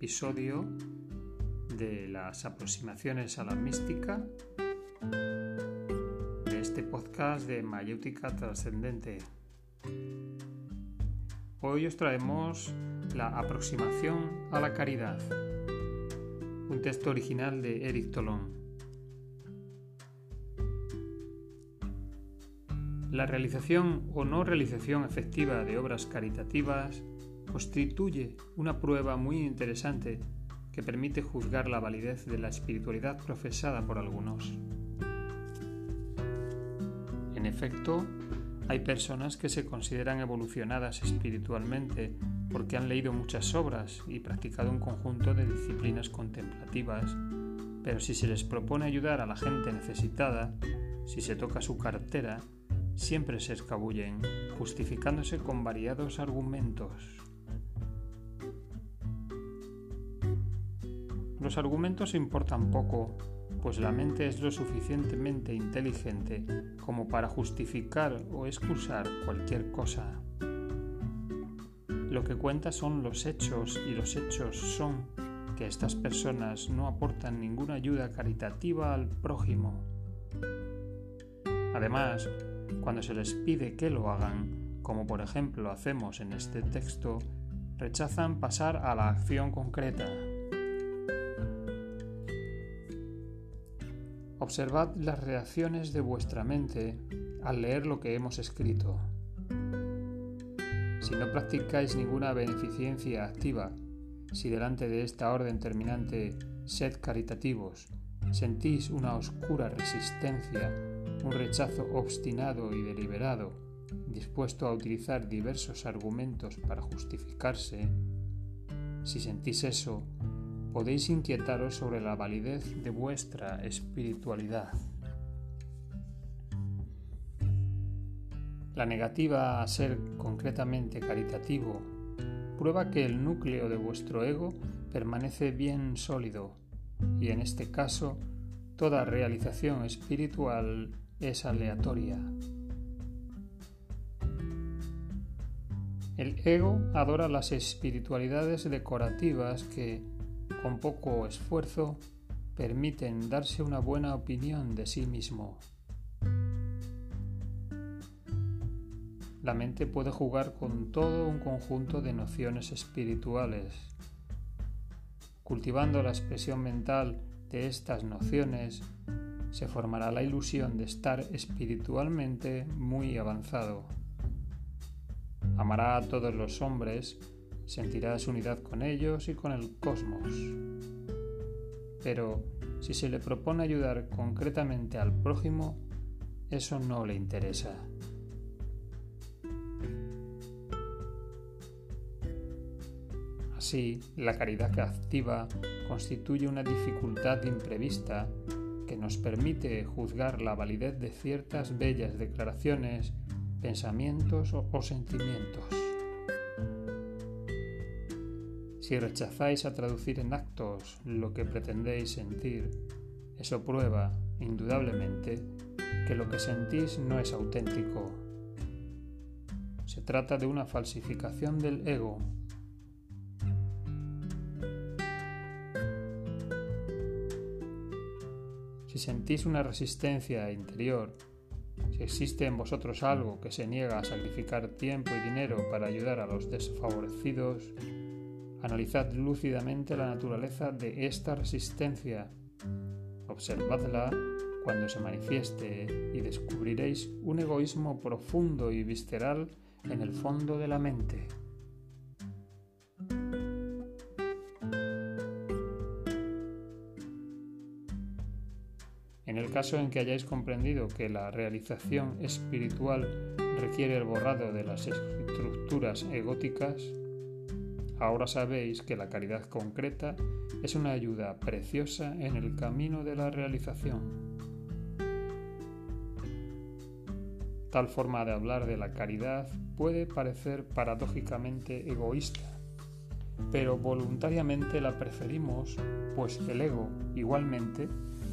episodio de las aproximaciones a la mística de este podcast de Mayéutica Trascendente. Hoy os traemos la aproximación a la caridad, un texto original de Eric Tolón. La realización o no realización efectiva de obras caritativas constituye una prueba muy interesante que permite juzgar la validez de la espiritualidad profesada por algunos. En efecto, hay personas que se consideran evolucionadas espiritualmente porque han leído muchas obras y practicado un conjunto de disciplinas contemplativas, pero si se les propone ayudar a la gente necesitada, si se toca su cartera, siempre se escabullen, justificándose con variados argumentos. Los argumentos importan poco, pues la mente es lo suficientemente inteligente como para justificar o excusar cualquier cosa. Lo que cuenta son los hechos y los hechos son que estas personas no aportan ninguna ayuda caritativa al prójimo. Además, cuando se les pide que lo hagan, como por ejemplo hacemos en este texto, rechazan pasar a la acción concreta. Observad las reacciones de vuestra mente al leer lo que hemos escrito. Si no practicáis ninguna beneficencia activa, si delante de esta orden terminante sed caritativos, sentís una oscura resistencia un rechazo obstinado y deliberado, dispuesto a utilizar diversos argumentos para justificarse, si sentís eso, podéis inquietaros sobre la validez de vuestra espiritualidad. La negativa a ser concretamente caritativo prueba que el núcleo de vuestro ego permanece bien sólido y en este caso toda realización espiritual es aleatoria. El ego adora las espiritualidades decorativas que, con poco esfuerzo, permiten darse una buena opinión de sí mismo. La mente puede jugar con todo un conjunto de nociones espirituales. Cultivando la expresión mental de estas nociones, se formará la ilusión de estar espiritualmente muy avanzado. Amará a todos los hombres, sentirá su unidad con ellos y con el cosmos. Pero si se le propone ayudar concretamente al prójimo, eso no le interesa. Así, la caridad activa constituye una dificultad imprevista que nos permite juzgar la validez de ciertas bellas declaraciones, pensamientos o, sentimientos. Si rechazáis a traducir en actos lo que pretendéis sentir, eso prueba, indudablemente, que lo que sentís no es auténtico. Se trata de una falsificación del ego Si sentís una resistencia interior, si existe en vosotros algo que se niega a sacrificar tiempo y dinero para ayudar a los desfavorecidos, analizad lúcidamente la naturaleza de esta resistencia. Observadla cuando se manifieste y descubriréis un egoísmo profundo y visceral en el fondo de la mente. En el caso en que hayáis comprendido que la realización espiritual requiere el borrado de las estructuras egóticas, ahora sabéis que la caridad concreta es una ayuda preciosa en el camino de la realización. Tal forma de hablar de la caridad puede parecer paradójicamente egoísta, pero voluntariamente la preferimos, pues el ego, igualmente,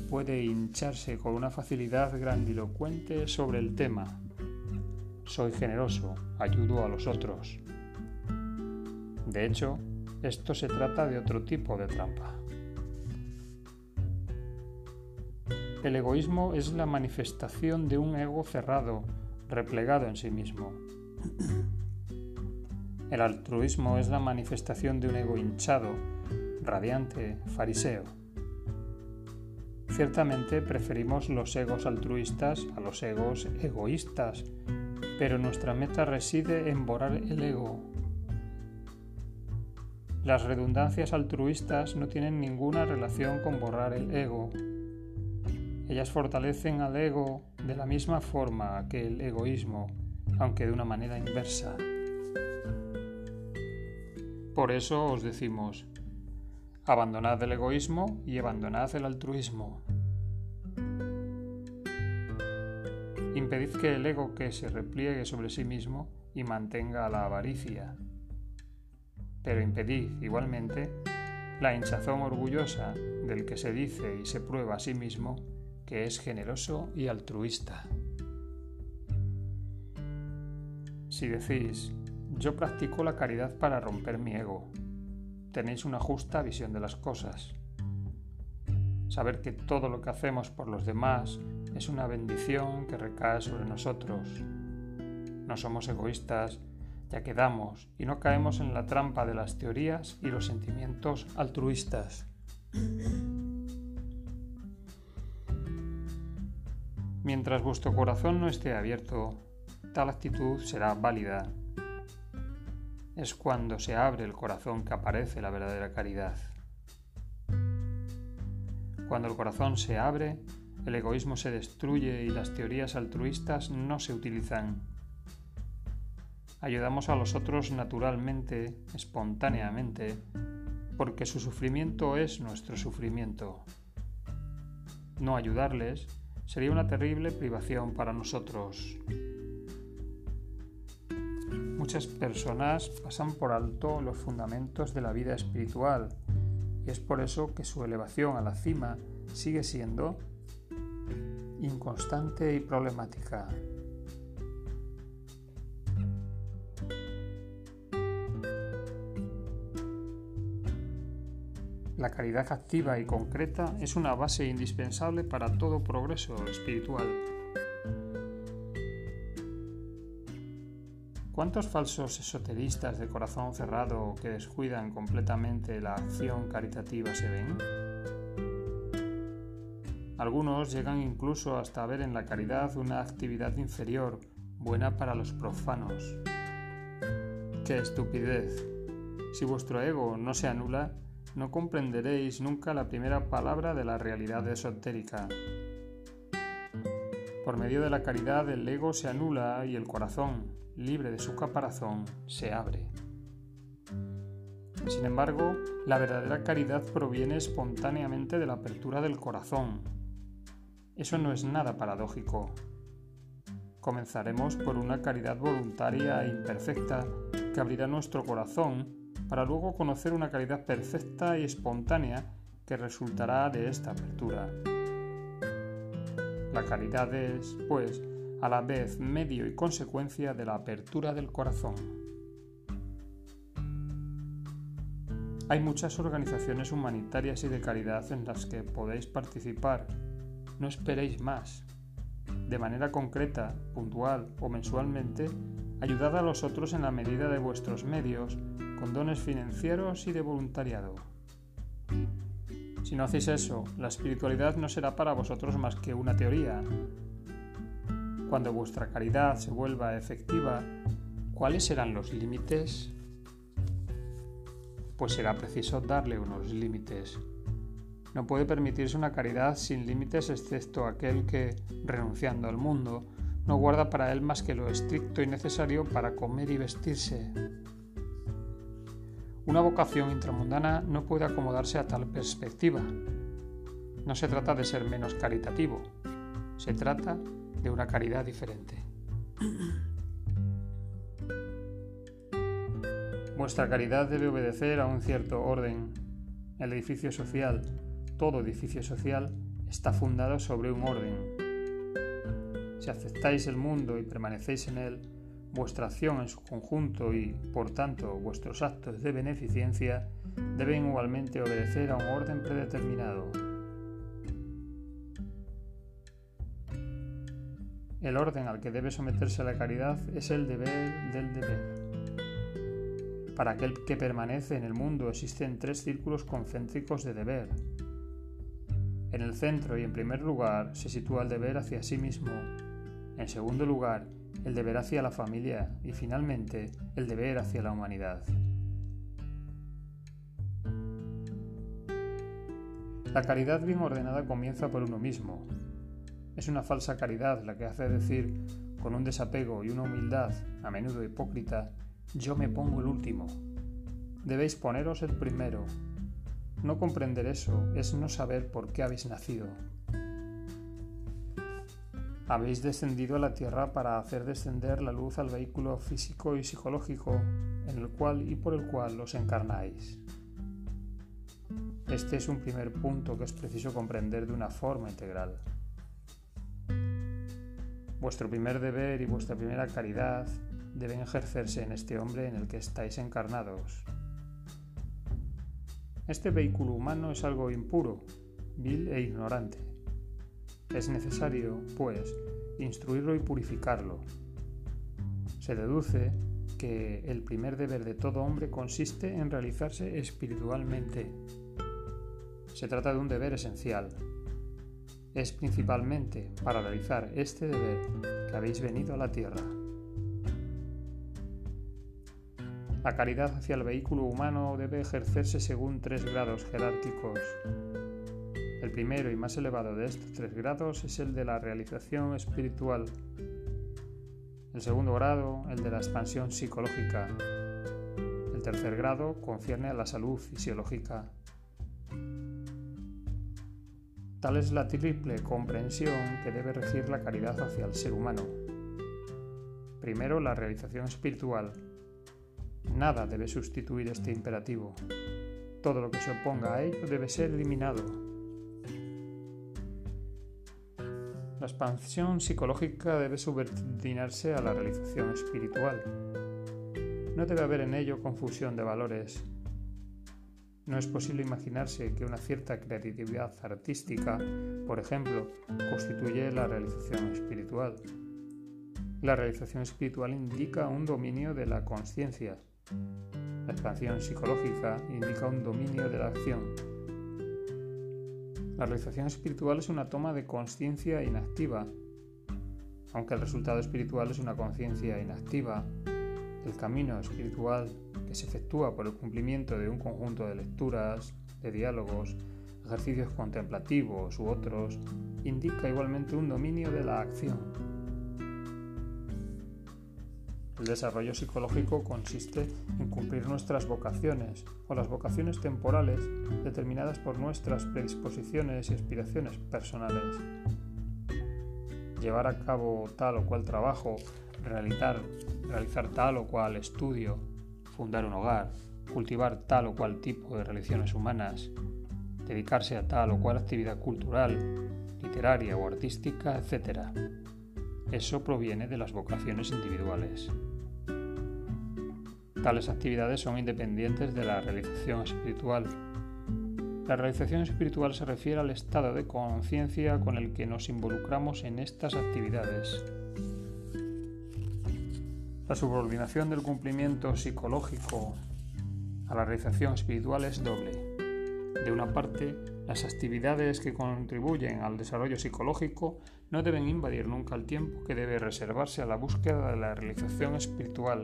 puede hincharse con una facilidad grandilocuente sobre el tema. Soy generoso, ayudo a los otros. De hecho, Esto se trata de otro tipo de trampa. El egoísmo es la manifestación de un ego cerrado, replegado en sí mismo. El altruismo es la manifestación de un ego hinchado, radiante, fariseo. Ciertamente preferimos los egos altruistas a los egos egoístas, pero nuestra meta reside en borrar el ego. Las redundancias altruistas no tienen ninguna relación con borrar el ego. Ellas fortalecen al ego de la misma forma que el egoísmo, aunque de una manera inversa. Por eso os decimos, abandonad el egoísmo y abandonad el altruismo. Impedid que el ego que se repliegue sobre sí mismo y mantenga la avaricia. Pero impedid igualmente la hinchazón orgullosa del que se dice y se prueba a sí mismo que es generoso y altruista. Si decís, yo practico la caridad para romper mi ego, tenéis una justa visión de las cosas. Saber que todo lo que hacemos por los demás es una bendición que recae sobre nosotros. No somos egoístas, ya que damos y no caemos en la trampa de las teorías y los sentimientos altruistas. Mientras vuestro corazón no esté abierto, tal actitud será válida. Es cuando se abre el corazón que aparece la verdadera caridad. Cuando el corazón se abre, el egoísmo se destruye y las teorías altruistas no se utilizan. Ayudamos a los otros naturalmente, espontáneamente, porque su sufrimiento es nuestro sufrimiento. No ayudarles sería una terrible privación para nosotros. Muchas personas pasan por alto los fundamentos de la vida espiritual y es por eso que su elevación a la cima sigue siendo inconstante y problemática. La caridad activa y concreta es una base indispensable para todo progreso espiritual. ¿Cuántos falsos esoteristas de corazón cerrado que descuidan completamente la acción caritativa se ven? Algunos llegan incluso hasta ver en la caridad una actividad inferior, buena para los profanos. ¡Qué estupidez! Si vuestro ego no se anula, no comprenderéis nunca la primera palabra de la realidad esotérica. Por medio de la caridad el ego se anula y el corazón, libre de su caparazón, se abre. Sin embargo, la verdadera caridad proviene espontáneamente de la apertura del corazón. Eso no es nada paradójico. Comenzaremos por una caridad voluntaria e imperfecta que abrirá nuestro corazón para luego conocer una caridad perfecta y espontánea que resultará de esta apertura. La caridad es, pues, a la vez medio y consecuencia de la apertura del corazón. Hay muchas organizaciones humanitarias y de caridad en las que podéis participar. No esperéis más. De manera concreta, puntual o mensualmente, ayudad a los otros en la medida de vuestros medios con dones financieros y de voluntariado. Si no hacéis eso, la espiritualidad no será para vosotros más que una teoría. Cuando vuestra caridad se vuelva efectiva, ¿cuáles serán los límites? Pues será preciso darle unos límites. No puede permitirse una caridad sin límites excepto aquel que, renunciando al mundo, no guarda para él más que lo estricto y necesario para comer y vestirse. Una vocación intramundana no puede acomodarse a tal perspectiva. No se trata de ser menos caritativo, se trata de una caridad diferente. Vuestra caridad debe obedecer a un cierto orden. El edificio social, todo edificio social, está fundado sobre un orden. Si aceptáis el mundo y permanecéis en él, vuestra acción en su conjunto y, por tanto, vuestros actos de beneficencia deben igualmente obedecer a un orden predeterminado. El orden al que debe someterse la caridad es el deber del deber. Para aquel que permanece en el mundo existen tres círculos concéntricos de deber. En el centro y en primer lugar se sitúa el deber hacia sí mismo. En segundo lugar, el deber hacia la familia y finalmente el deber hacia la humanidad. La caridad bien ordenada comienza por uno mismo, es una falsa caridad la que hace decir, con un desapego y una humildad, a menudo hipócrita, yo me pongo el último. Debéis poneros el primero. No comprender eso es no saber por qué habéis nacido. Habéis descendido a la tierra para hacer descender la luz al vehículo físico y psicológico en el cual y por el cual os encarnáis. Este es un primer punto que es preciso comprender de una forma integral. Vuestro primer deber y vuestra primera caridad deben ejercerse en este hombre en el que estáis encarnados. Este vehículo humano es algo impuro, vil e ignorante. Es necesario, pues, instruirlo y purificarlo. Se deduce que el primer deber de todo hombre consiste en realizarse espiritualmente. Se trata de un deber esencial, es principalmente para realizar este deber que habéis venido a la tierra. La caridad hacia el vehículo humano debe ejercerse según tres grados jerárquicos. El primero y más elevado de estos tres grados es el de la realización espiritual. El segundo grado, el de la expansión psicológica. El tercer grado concierne a la salud fisiológica. Tal es la triple comprensión que debe regir la caridad hacia el ser humano. Primero, la realización espiritual. Nada debe sustituir este imperativo. Todo lo que se oponga a ello debe ser eliminado. La expansión psicológica debe subordinarse a la realización espiritual. No debe haber en ello confusión de valores, no es posible imaginarse que una cierta creatividad artística, por ejemplo, constituye la realización espiritual. La realización espiritual indica un dominio de la conciencia. La expansión psicológica indica un dominio de la acción. La realización espiritual es una toma de conciencia inactiva. Aunque el resultado espiritual es una conciencia inactiva, el camino espiritual que se efectúa por el cumplimiento de un conjunto de lecturas, de diálogos, ejercicios contemplativos u otros, indica igualmente un dominio de la acción. El desarrollo psicológico consiste en cumplir nuestras vocaciones o las vocaciones temporales determinadas por nuestras predisposiciones y aspiraciones personales. Llevar a cabo tal o cual trabajo, realizar, realizar tal o cual estudio, fundar un hogar, cultivar tal o cual tipo de relaciones humanas, dedicarse a tal o cual actividad cultural, literaria o artística, etc. Eso proviene de las vocaciones individuales. Tales actividades son independientes de la realización espiritual. La realización espiritual se refiere al estado de conciencia con el que nos involucramos en estas actividades. La subordinación del cumplimiento psicológico a la realización espiritual es doble. De una parte, las actividades que contribuyen al desarrollo psicológico no deben invadir nunca el tiempo que debe reservarse a la búsqueda de la realización espiritual.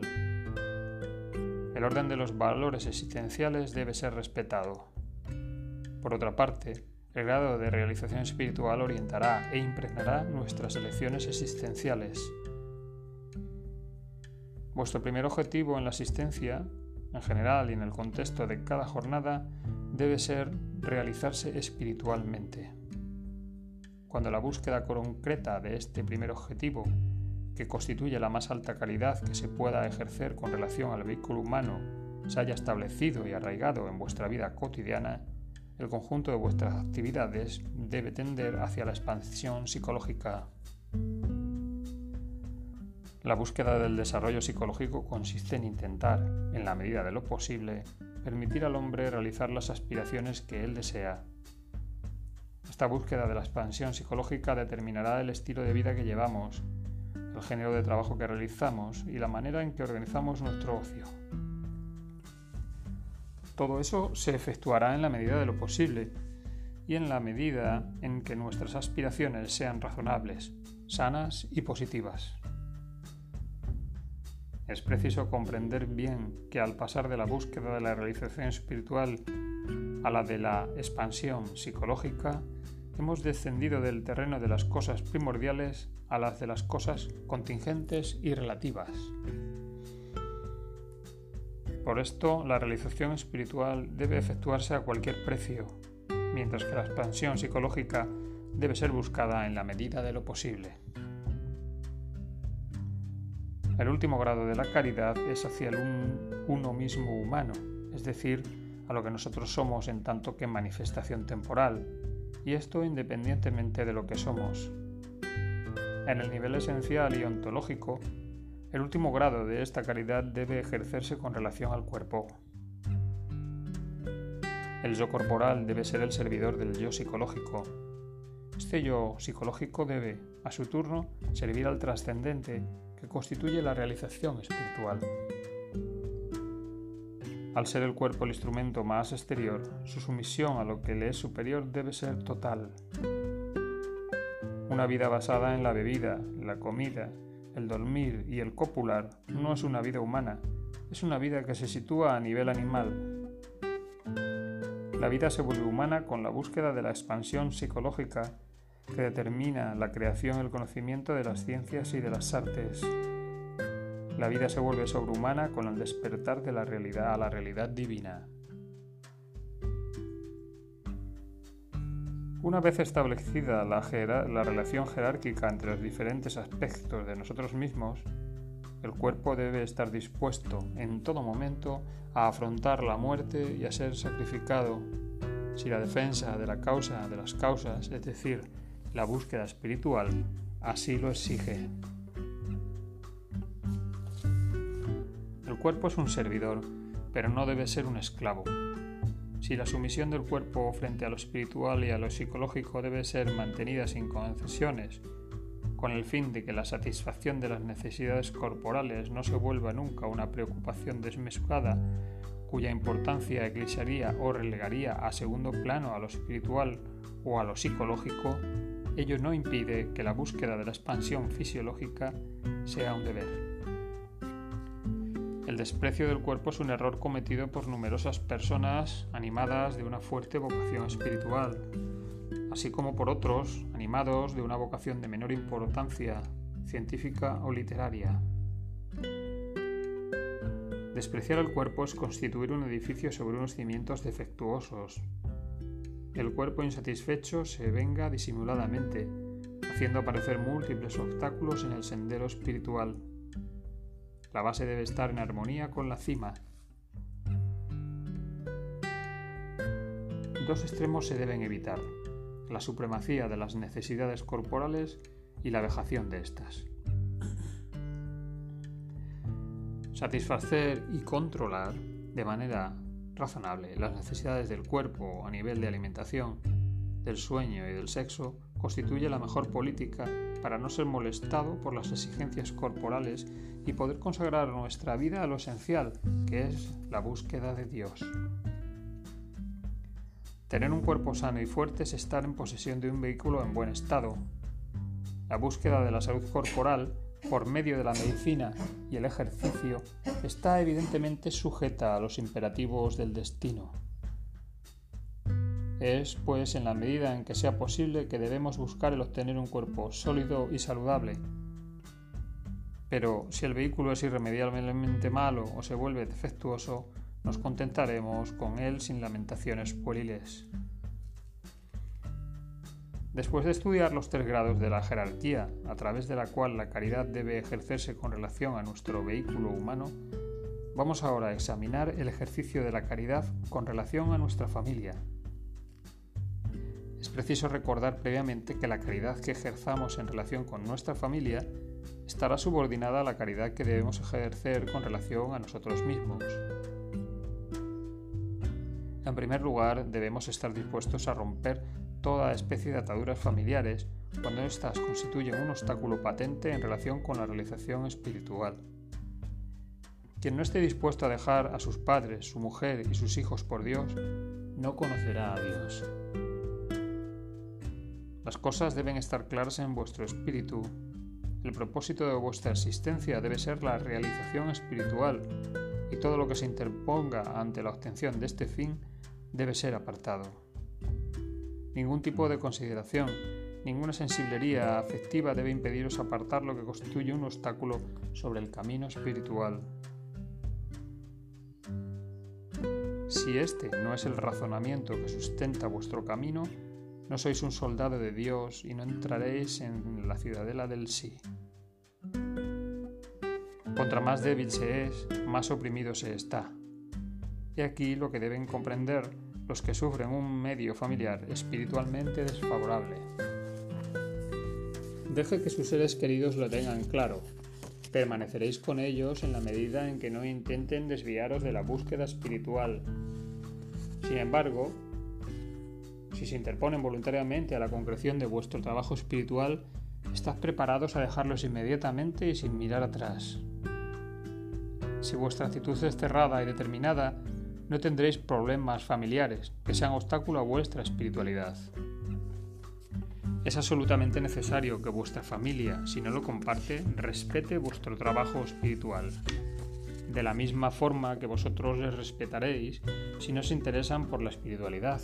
El orden de los valores existenciales debe ser respetado. Por otra parte, el grado de realización espiritual orientará e impregnará nuestras elecciones existenciales. Vuestro primer objetivo en la asistencia, en general y en el contexto de cada jornada, debe ser realizarse espiritualmente. Cuando la búsqueda concreta de este primer objetivo, que constituye la más alta calidad que se pueda ejercer con relación al vehículo humano, se haya establecido y arraigado en vuestra vida cotidiana, el conjunto de vuestras actividades debe tender hacia la expansión psicológica La búsqueda del desarrollo psicológico consiste en intentar, en la medida de lo posible, permitir al hombre realizar las aspiraciones que él desea. Esta búsqueda de la expansión psicológica determinará el estilo de vida que llevamos, el género de trabajo que realizamos y la manera en que organizamos nuestro ocio. Todo eso se efectuará en la medida de lo posible y en la medida en que nuestras aspiraciones sean razonables, sanas y positivas. Es preciso comprender bien que al pasar de la búsqueda de la realización espiritual a la de la expansión psicológica, hemos descendido del terreno de las cosas primordiales a las de las cosas contingentes y relativas. Por esto, la realización espiritual debe efectuarse a cualquier precio, mientras que la expansión psicológica debe ser buscada en la medida de lo posible. El último grado de la caridad es hacia el uno mismo humano, es decir, a lo que nosotros somos en tanto que manifestación temporal, y esto independientemente de lo que somos. En el nivel esencial y ontológico, el último grado de esta caridad debe ejercerse con relación al cuerpo. El yo corporal debe ser el servidor del yo psicológico. Este yo psicológico debe, a su turno, servir al trascendente que constituye la realización espiritual. Al ser el cuerpo el instrumento más exterior, su sumisión a lo que le es superior debe ser total. Una vida basada en la bebida, la comida, el dormir y el copular no es una vida humana, es una vida que se sitúa a nivel animal. La vida se vuelve humana con la búsqueda de la expansión psicológica que determina la creación y el conocimiento de las ciencias y de las artes. La vida se vuelve sobrehumana con el despertar de la realidad a la realidad divina. Una vez establecida la, la, relación jerárquica entre los diferentes aspectos de nosotros mismos, el cuerpo debe estar dispuesto en todo momento a afrontar la muerte y a ser sacrificado si la defensa de la causa de las causas, es decir, la búsqueda espiritual, así lo exige. Cuerpo es un servidor, pero no debe ser un esclavo. Si la sumisión del cuerpo frente a lo espiritual y a lo psicológico debe ser mantenida sin concesiones, con el fin de que la satisfacción de las necesidades corporales no se vuelva nunca una preocupación desmesurada, cuya importancia eclipsaría o relegaría a segundo plano a lo espiritual o a lo psicológico, ello no impide que la búsqueda de la expansión fisiológica sea un deber. El desprecio del cuerpo es un error cometido por numerosas personas animadas de una fuerte vocación espiritual, así como por otros animados de una vocación de menor importancia, científica o literaria. Despreciar el cuerpo es constituir un edificio sobre unos cimientos defectuosos. El cuerpo insatisfecho se venga disimuladamente, haciendo aparecer múltiples obstáculos en el sendero espiritual. La base debe estar en armonía con la cima. Dos extremos se deben evitar, la supremacía de las necesidades corporales y la vejación de estas. Satisfacer y controlar de manera razonable las necesidades del cuerpo a nivel de alimentación, del sueño y del sexo constituye la mejor política para no ser molestado por las exigencias corporales y poder consagrar nuestra vida a lo esencial, que es la búsqueda de Dios. Tener un cuerpo sano y fuerte es estar en posesión de un vehículo en buen estado. La búsqueda de la salud corporal por medio de la medicina y el ejercicio está evidentemente sujeta a los imperativos del destino. Es, pues, en la medida en que sea posible que debemos buscar el obtener un cuerpo sólido y saludable, pero si el vehículo es irremediablemente malo o se vuelve defectuoso, nos contentaremos con él sin lamentaciones pueriles. Después de estudiar los tres grados de la jerarquía, a través de la cual la caridad debe ejercerse con relación a nuestro vehículo humano, vamos ahora a examinar el ejercicio de la caridad con relación a nuestra familia. Es preciso recordar previamente que la caridad que ejerzamos en relación con nuestra familia estará subordinada a la caridad que debemos ejercer con relación a nosotros mismos. En primer lugar, debemos estar dispuestos a romper toda especie de ataduras familiares cuando éstas constituyen un obstáculo patente en relación con la realización espiritual. Quien no esté dispuesto a dejar a sus padres, su mujer y sus hijos por Dios, no conocerá a Dios. Las cosas deben estar claras en vuestro espíritu. El propósito de vuestra existencia debe ser la realización espiritual y todo lo que se interponga ante la obtención de este fin debe ser apartado. Ningún tipo de consideración, ninguna sensiblería afectiva debe impediros apartar lo que constituye un obstáculo sobre el camino espiritual. Si este no es el razonamiento que sustenta vuestro camino, no sois un soldado de Dios y no entraréis en la ciudadela del sí. Contra más débil se es, más oprimido se está. Y aquí lo que deben comprender los que sufren un medio familiar espiritualmente desfavorable. Deje que sus seres queridos lo tengan claro. Permaneceréis con ellos en la medida en que no intenten desviaros de la búsqueda espiritual. Sin embargo, si se interponen voluntariamente a la concreción de vuestro trabajo espiritual, estad preparados a dejarlos inmediatamente y sin mirar atrás. Si vuestra actitud es cerrada y determinada, no tendréis problemas familiares que sean obstáculo a vuestra espiritualidad. Es absolutamente necesario que vuestra familia, si no lo comparte, respete vuestro trabajo espiritual. De la misma forma que vosotros les respetaréis si no se interesan por la espiritualidad.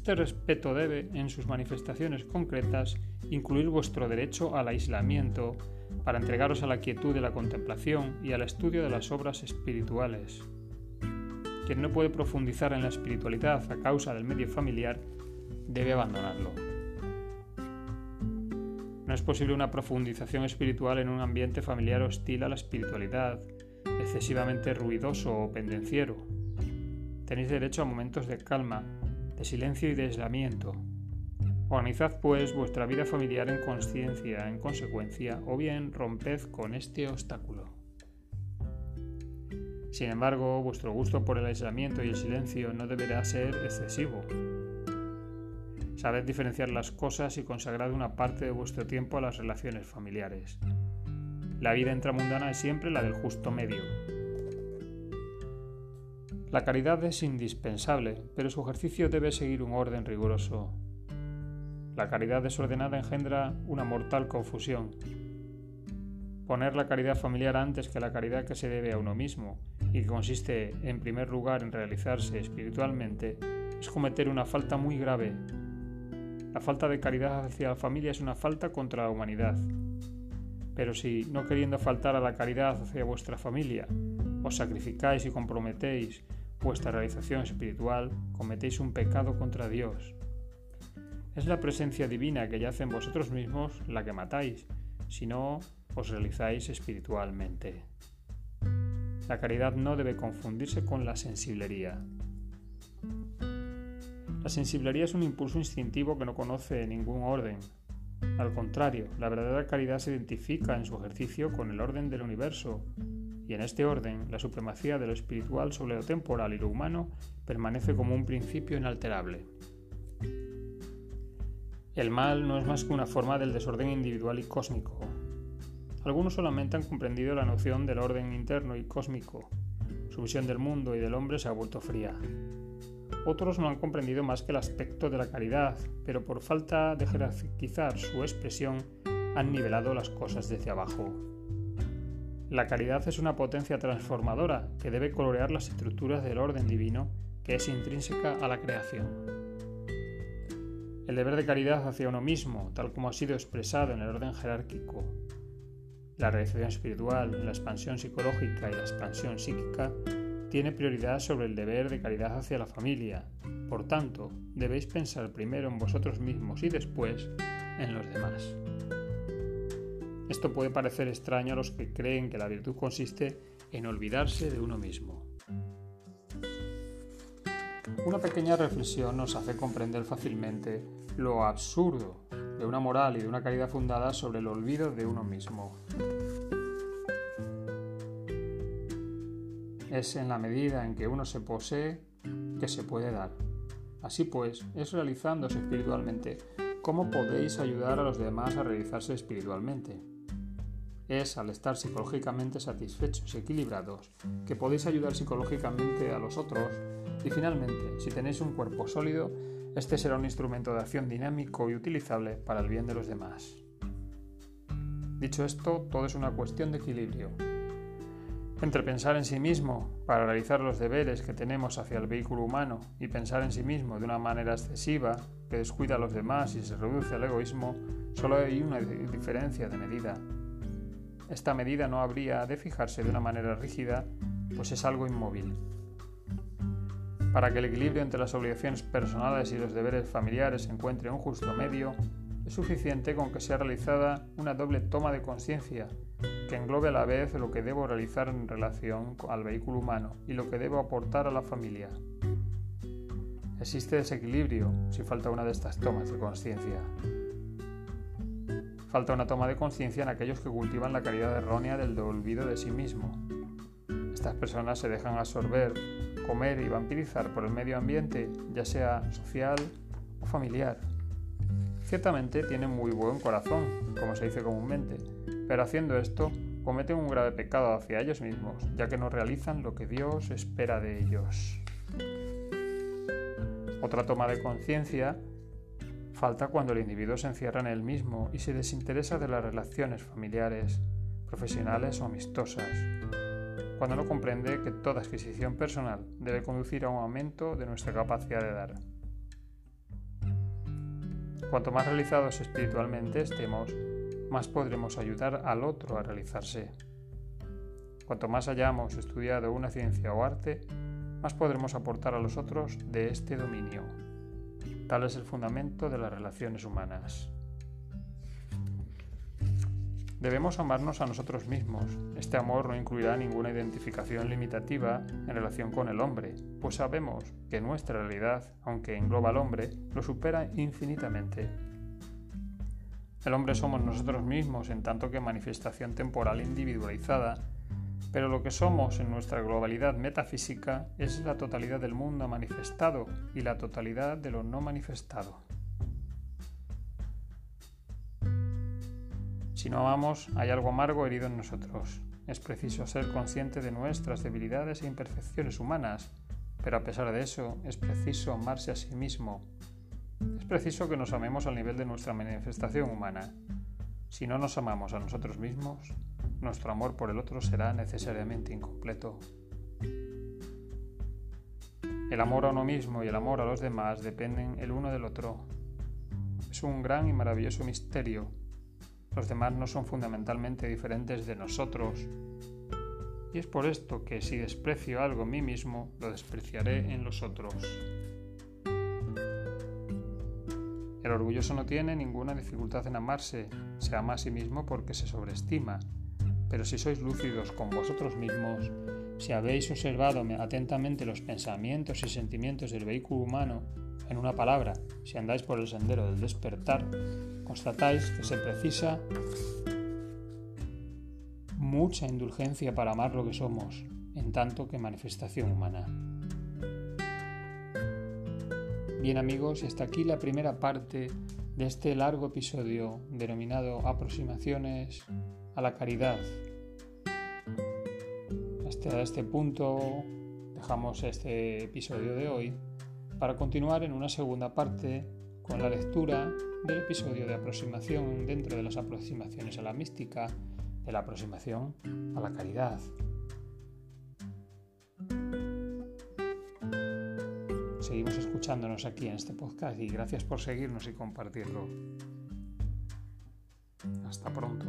Este respeto debe, en sus manifestaciones concretas, incluir vuestro derecho al aislamiento para entregaros a la quietud de la contemplación y al estudio de las obras espirituales. Quien no puede profundizar en la espiritualidad a causa del medio familiar debe abandonarlo. No es posible una profundización espiritual en un ambiente familiar hostil a la espiritualidad, excesivamente ruidoso o pendenciero. Tenéis derecho a momentos de calma, de silencio y de aislamiento. Organizad pues vuestra vida familiar en conciencia, en consecuencia, o bien romped con este obstáculo. Sin embargo, vuestro gusto por el aislamiento y el silencio no deberá ser excesivo. Sabed diferenciar las cosas y consagrad una parte de vuestro tiempo a las relaciones familiares. La vida intramundana es siempre la del justo medio. La caridad es indispensable, pero su ejercicio debe seguir un orden riguroso. La caridad desordenada engendra una mortal confusión. Poner la caridad familiar antes que la caridad que se debe a uno mismo y que consiste en primer lugar en realizarse espiritualmente, es cometer una falta muy grave. La falta de caridad hacia la familia es una falta contra la humanidad. Pero si, no queriendo faltar a la caridad hacia vuestra familia, os sacrificáis y comprometéis vuestra realización espiritual, cometéis un pecado contra Dios. Es la presencia divina que yace en vosotros mismos la que matáis, si no os realizáis espiritualmente. La caridad no debe confundirse con la sensiblería. La sensiblería es un impulso instintivo que no conoce ningún orden. Al contrario, la verdadera caridad se identifica en su ejercicio con el orden del universo, y en este orden la supremacía de lo espiritual sobre lo temporal y lo humano permanece como un principio inalterable. El mal no es más que una forma del desorden individual y cósmico, algunos solamente han comprendido la noción del orden interno y cósmico. Su visión del mundo y del hombre se ha vuelto fría. Otros no han comprendido más que el aspecto de la caridad, pero por falta de jerarquizar su expresión han nivelado las cosas desde abajo. La caridad es una potencia transformadora que debe colorear las estructuras del orden divino que es intrínseca a la creación. El deber de caridad hacia uno mismo, tal como ha sido expresado en el orden jerárquico, la realización espiritual, la expansión psicológica y la expansión psíquica tiene prioridad sobre el deber de caridad hacia la familia. Por tanto, debéis pensar primero en vosotros mismos y después en los demás. Esto puede parecer extraño a los que creen que la virtud consiste en olvidarse de uno mismo. Una pequeña reflexión nos hace comprender fácilmente lo absurdo de una moral y de una caridad fundada sobre el olvido de uno mismo. Es en la medida en que uno se posee que se puede dar. Así pues, es realizándose espiritualmente cómo podéis ayudar a los demás a realizarse espiritualmente. Es al estar psicológicamente satisfechos y equilibrados que podéis ayudar psicológicamente a los otros y finalmente, si tenéis un cuerpo sólido, este será un instrumento de acción dinámico y utilizable para el bien de los demás. Dicho esto, todo es una cuestión de equilibrio. Entre pensar en sí mismo para realizar los deberes que tenemos hacia el vehículo humano y pensar en sí mismo de una manera excesiva que descuida a los demás y se reduce al egoísmo, solo hay una diferencia de medida. Esta medida no habría de fijarse de una manera rígida, pues es algo inmóvil. Para que el equilibrio entre las obligaciones personales y los deberes familiares encuentre un justo medio, es suficiente con que sea realizada una doble toma de conciencia que englobe a la vez lo que debo realizar en relación al vehículo humano y lo que debo aportar a la familia. Existe desequilibrio si falta una de estas tomas de conciencia. Falta una toma de conciencia en aquellos que cultivan la caridad errónea del olvido de sí mismo. Estas personas se dejan absorber, comer y vampirizar por el medio ambiente, ya sea social o familiar. Ciertamente tienen muy buen corazón, como se dice comúnmente, pero haciendo esto cometen un grave pecado hacia ellos mismos, ya que no realizan lo que Dios espera de ellos. Otra toma de conciencia falta cuando el individuo se encierra en él mismo y se desinteresa de las relaciones familiares, profesionales o amistosas, cuando no comprende que toda adquisición personal debe conducir a un aumento de nuestra capacidad de dar. Cuanto más realizados espiritualmente estemos, más podremos ayudar al otro a realizarse. Cuanto más hayamos estudiado una ciencia o arte, más podremos aportar a los otros de este dominio. Tal es el fundamento de las relaciones humanas. Debemos amarnos a nosotros mismos. Este amor no incluirá ninguna identificación limitativa en relación con el hombre, pues sabemos que nuestra realidad, aunque engloba al hombre, lo supera infinitamente. El hombre somos nosotros mismos en tanto que manifestación temporal individualizada, pero lo que somos en nuestra globalidad metafísica es la totalidad del mundo manifestado y la totalidad de lo no manifestado. Si no amamos, hay algo amargo herido en nosotros. Es preciso ser consciente de nuestras debilidades e imperfecciones humanas, pero a pesar de eso, es preciso amarse a sí mismo, es preciso que nos amemos al nivel de nuestra manifestación humana. Si no nos amamos a nosotros mismos, nuestro amor por el otro será necesariamente incompleto. El amor a uno mismo y el amor a los demás dependen el uno del otro. Es un gran y maravilloso misterio. Los demás no son fundamentalmente diferentes de nosotros. Y es por esto que si desprecio algo en mí mismo, lo despreciaré en los otros. El orgulloso no tiene ninguna dificultad en amarse, se ama a sí mismo porque se sobreestima. Pero si sois lúcidos con vosotros mismos, si habéis observado atentamente los pensamientos y sentimientos del vehículo humano, en una palabra, si andáis por el sendero del despertar, constatáis que se precisa mucha indulgencia para amar lo que somos, en tanto que manifestación humana. Bien amigos, hasta aquí la primera parte de este largo episodio denominado Aproximaciones a la Caridad. Hasta este punto dejamos este episodio de hoy para continuar en una segunda parte con la lectura del episodio de aproximación dentro de las aproximaciones a la mística, de la aproximación a la caridad. seguimos escuchándonos aquí en este podcast y gracias por seguirnos y compartirlo. Hasta pronto.